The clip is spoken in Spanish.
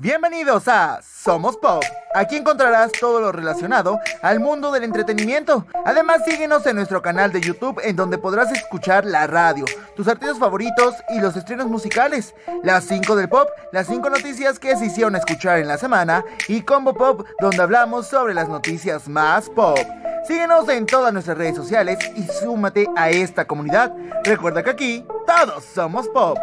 Bienvenidos a Somos Pop. Aquí encontrarás todo lo relacionado al mundo del entretenimiento. Además, síguenos en nuestro canal de YouTube en donde podrás escuchar la radio, tus artistas favoritos y los estrenos musicales, las 5 del pop, las 5 noticias que se hicieron escuchar en la semana y Combo Pop donde hablamos sobre las noticias más pop. Síguenos en todas nuestras redes sociales y súmate a esta comunidad. Recuerda que aquí todos somos pop.